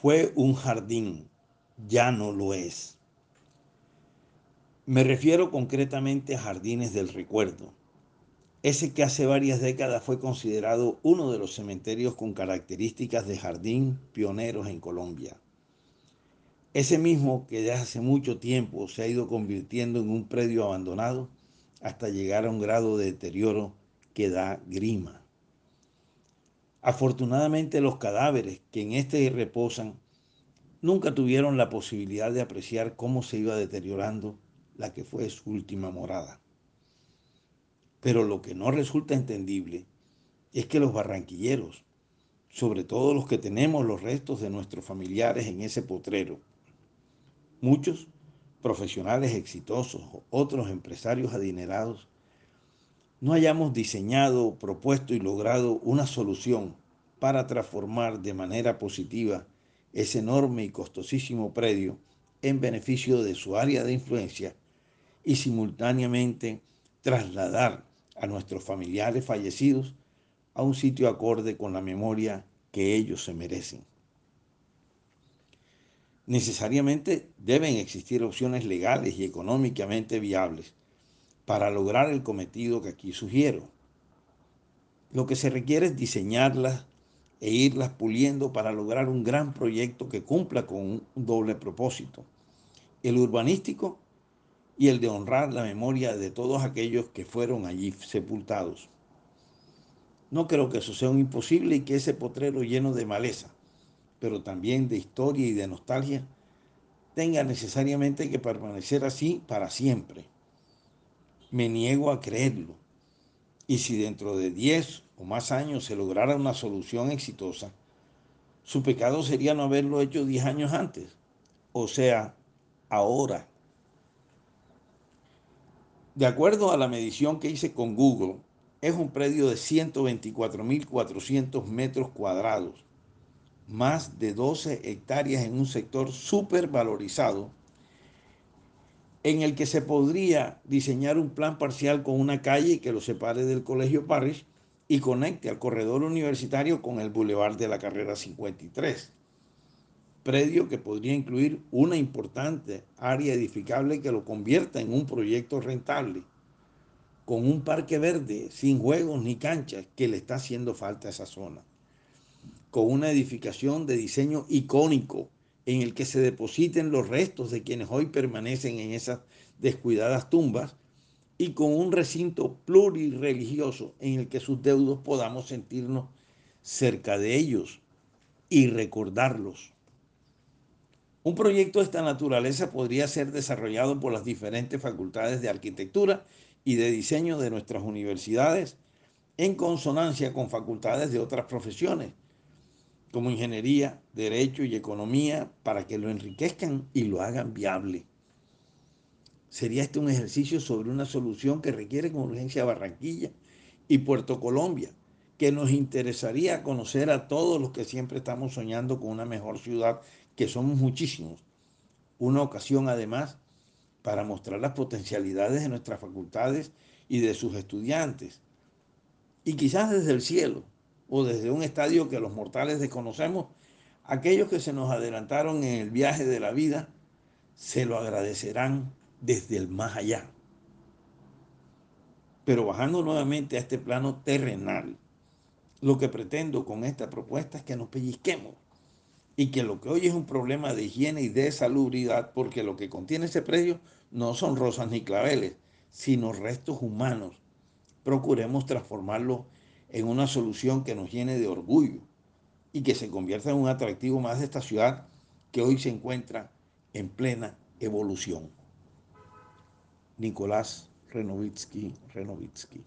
fue un jardín, ya no lo es. Me refiero concretamente a Jardines del Recuerdo, ese que hace varias décadas fue considerado uno de los cementerios con características de jardín pioneros en Colombia. Ese mismo que desde hace mucho tiempo se ha ido convirtiendo en un predio abandonado hasta llegar a un grado de deterioro que da grima. Afortunadamente los cadáveres que en este reposan nunca tuvieron la posibilidad de apreciar cómo se iba deteriorando la que fue su última morada. Pero lo que no resulta entendible es que los barranquilleros, sobre todo los que tenemos los restos de nuestros familiares en ese potrero, muchos profesionales exitosos, otros empresarios adinerados, no hayamos diseñado, propuesto y logrado una solución para transformar de manera positiva ese enorme y costosísimo predio en beneficio de su área de influencia y simultáneamente trasladar a nuestros familiares fallecidos a un sitio acorde con la memoria que ellos se merecen. Necesariamente deben existir opciones legales y económicamente viables para lograr el cometido que aquí sugiero. Lo que se requiere es diseñarlas e irlas puliendo para lograr un gran proyecto que cumpla con un doble propósito, el urbanístico y el de honrar la memoria de todos aquellos que fueron allí sepultados. No creo que eso sea un imposible y que ese potrero lleno de maleza, pero también de historia y de nostalgia, tenga necesariamente que permanecer así para siempre. Me niego a creerlo. Y si dentro de 10 o más años se lograra una solución exitosa, su pecado sería no haberlo hecho 10 años antes, o sea, ahora. De acuerdo a la medición que hice con Google, es un predio de 124.400 metros cuadrados, más de 12 hectáreas en un sector súper valorizado, en el que se podría diseñar un plan parcial con una calle que lo separe del Colegio Parrish y conecte al corredor universitario con el Boulevard de la Carrera 53 predio que podría incluir una importante área edificable que lo convierta en un proyecto rentable, con un parque verde sin juegos ni canchas que le está haciendo falta a esa zona, con una edificación de diseño icónico en el que se depositen los restos de quienes hoy permanecen en esas descuidadas tumbas y con un recinto plurireligioso en el que sus deudos podamos sentirnos cerca de ellos y recordarlos. Un proyecto de esta naturaleza podría ser desarrollado por las diferentes facultades de arquitectura y de diseño de nuestras universidades en consonancia con facultades de otras profesiones, como ingeniería, derecho y economía, para que lo enriquezcan y lo hagan viable. Sería este un ejercicio sobre una solución que requiere con urgencia Barranquilla y Puerto Colombia, que nos interesaría conocer a todos los que siempre estamos soñando con una mejor ciudad que somos muchísimos, una ocasión además para mostrar las potencialidades de nuestras facultades y de sus estudiantes. Y quizás desde el cielo o desde un estadio que los mortales desconocemos, aquellos que se nos adelantaron en el viaje de la vida se lo agradecerán desde el más allá. Pero bajando nuevamente a este plano terrenal, lo que pretendo con esta propuesta es que nos pellizquemos y que lo que hoy es un problema de higiene y de salubridad, porque lo que contiene ese predio no son rosas ni claveles, sino restos humanos. Procuremos transformarlo una solución que nos llene de orgullo y que se convierta en un atractivo más de esta ciudad que hoy se encuentra en plena evolución. Nicolás Renovitsky, Renovitsky.